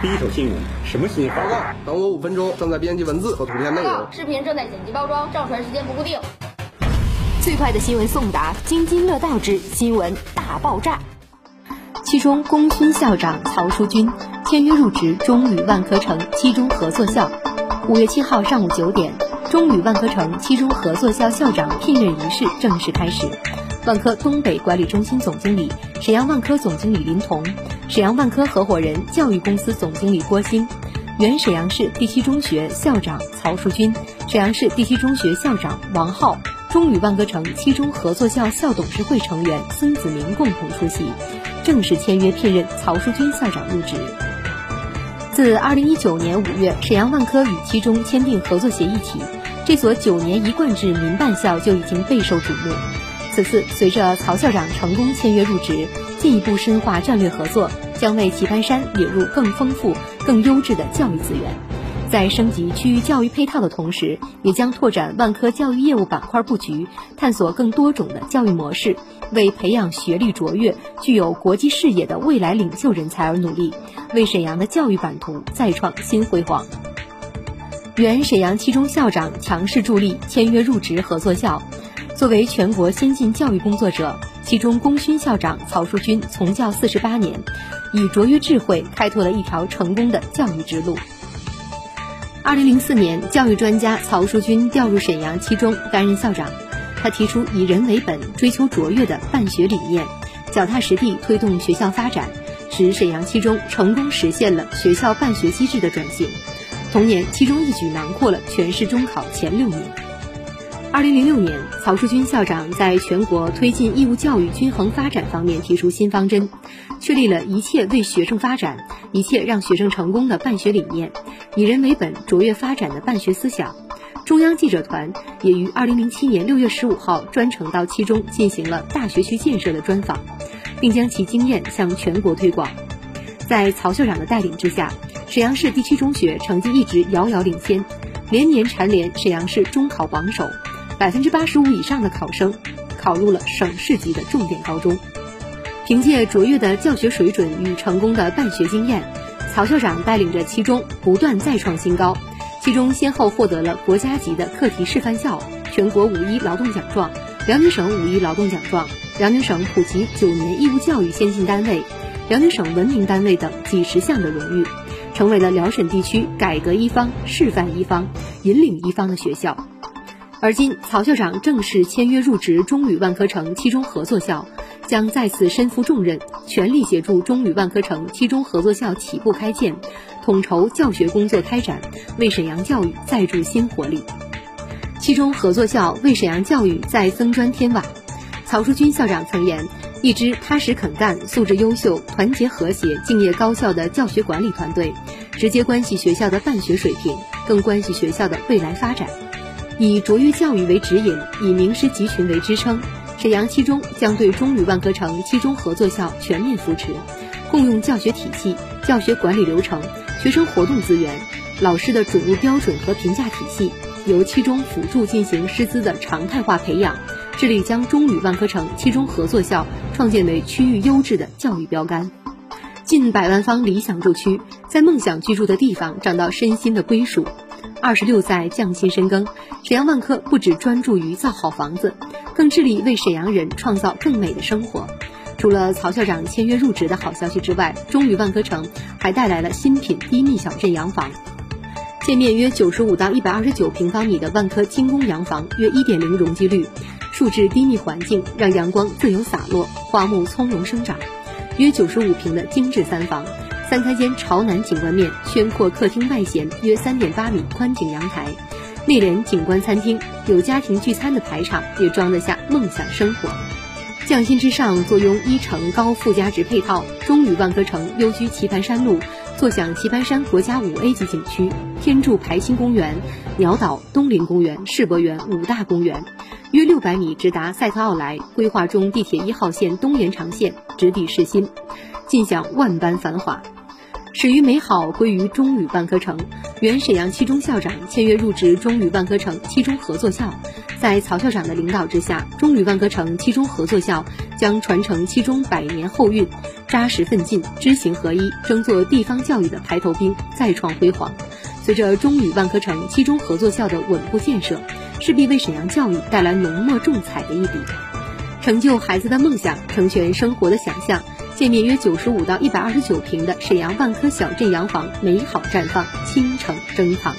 第一手新闻，什么新闻？报告，等我五分钟，正在编辑文字和图片内容。视频正在剪辑包装，上传时间不固定。最快的新闻送达，津津乐道之新闻大爆炸。其中，功勋校长曹淑军签约入职中旅万科城七中合作校。五月七号上午九点，中旅万科城七中合作校校长聘任仪式正式开始。万科东北管理中心总经理、沈阳万科总经理林彤，沈阳万科合伙人、教育公司总经理郭鑫，原沈阳市第七中学校长曹树军，沈阳市第七中学校长王浩，中旅万科城七中合作校校董事会成员孙子明共同出席，正式签约聘任曹树军校长入职。自二零一九年五月，沈阳万科与七中签订合作协议起，这所九年一贯制民办校就已经备受瞩目。此次随着曹校长成功签约入职，进一步深化战略合作，将为棋盘山引入更丰富、更优质的教育资源。在升级区域教育配套的同时，也将拓展万科教育业务板块布局，探索更多种的教育模式，为培养学历卓越、具有国际视野的未来领袖人才而努力，为沈阳的教育版图再创新辉煌。原沈阳七中校长强势助力签约入职合作校。作为全国先进教育工作者，其中功勋校长曹树军从教四十八年，以卓越智慧开拓了一条成功的教育之路。二零零四年，教育专家曹树军调入沈阳七中担任校长，他提出以人为本、追求卓越的办学理念，脚踏实地推动学校发展，使沈阳七中成功实现了学校办学机制的转型。同年，七中一举囊括了全市中考前六名。二零零六年，曹树军校长在全国推进义务教育均衡发展方面提出新方针，确立了一切为学生发展、一切让学生成功的办学理念，以人为本、卓越发展的办学思想。中央记者团也于二零零七年六月十五号专程到七中进行了大学区建设的专访，并将其经验向全国推广。在曹校长的带领之下，沈阳市第七中学成绩一直遥遥领先，连年蝉联沈阳市中考榜首。百分之八十五以上的考生考入了省市级的重点高中。凭借卓越的教学水准与成功的办学经验，曹校长带领着七中不断再创新高。其中先后获得了国家级的课题示范校、全国五一劳动奖状、辽宁省五一劳动奖状、辽宁省普及九年义务教育先进单位、辽宁省文明单位等几十项的荣誉，成为了辽沈地区改革一方、示范一方、引领一方的学校。而今，曹校长正式签约入职中旅万科城七中合作校，将再次身负重任，全力协助中旅万科城七中合作校起步开建，统筹教学工作开展，为沈阳教育再注新活力。七中合作校为沈阳教育再增砖添瓦。曹书军校长曾言：“一支踏实肯干、素质优秀、团结和谐、敬业高效的教学管理团队，直接关系学校的办学水平，更关系学校的未来发展。”以卓越教育为指引，以名师集群为支撑，沈阳七中将对中旅万科城七中合作校全面扶持，共用教学体系、教学管理流程、学生活动资源、老师的准入标准和评价体系，由七中辅助进行师资的常态化培养，致力将中旅万科城七中合作校创建为区域优质的教育标杆。近百万方理想住区，在梦想居住的地方找到身心的归属。二十六载匠心深耕，沈阳万科不只专注于造好房子，更致力为沈阳人创造更美的生活。除了曹校长签约入职的好消息之外，中旅万科城还带来了新品低密小镇洋房。建面约九十五到一百二十九平方米的万科精工洋房，约一点零容积率，树质低密环境让阳光自由洒落，花木从容生长。约九十五平的精致三房。三开间朝南景观面，轩阔客厅外衔约三点八米宽景阳台，内连景观餐厅，有家庭聚餐的排场，也装得下梦想生活。匠心之上，坐拥一城高附加值配套，中旅万科城优居棋盘山路，坐享棋盘山国家五 A 级景区，天柱排星公园、鸟岛、东林公园、世博园五大公园，约六百米直达赛特奥莱，规划中地铁一号线东延长线直抵市心，尽享万般繁华。始于美好，归于中旅万科城。原沈阳七中校长签约入职中旅万科城七中合作校，在曹校长的领导之下，中旅万科城七中合作校将传承七中百年后运，扎实奋进、知行合一，争做地方教育的排头兵，再创辉煌。随着中旅万科城七中合作校的稳步建设，势必为沈阳教育带来浓墨重彩的一笔，成就孩子的梦想，成全生活的想象。建面约九十五到一百二十九平的沈阳万科小镇洋房美好绽放，倾城珍藏。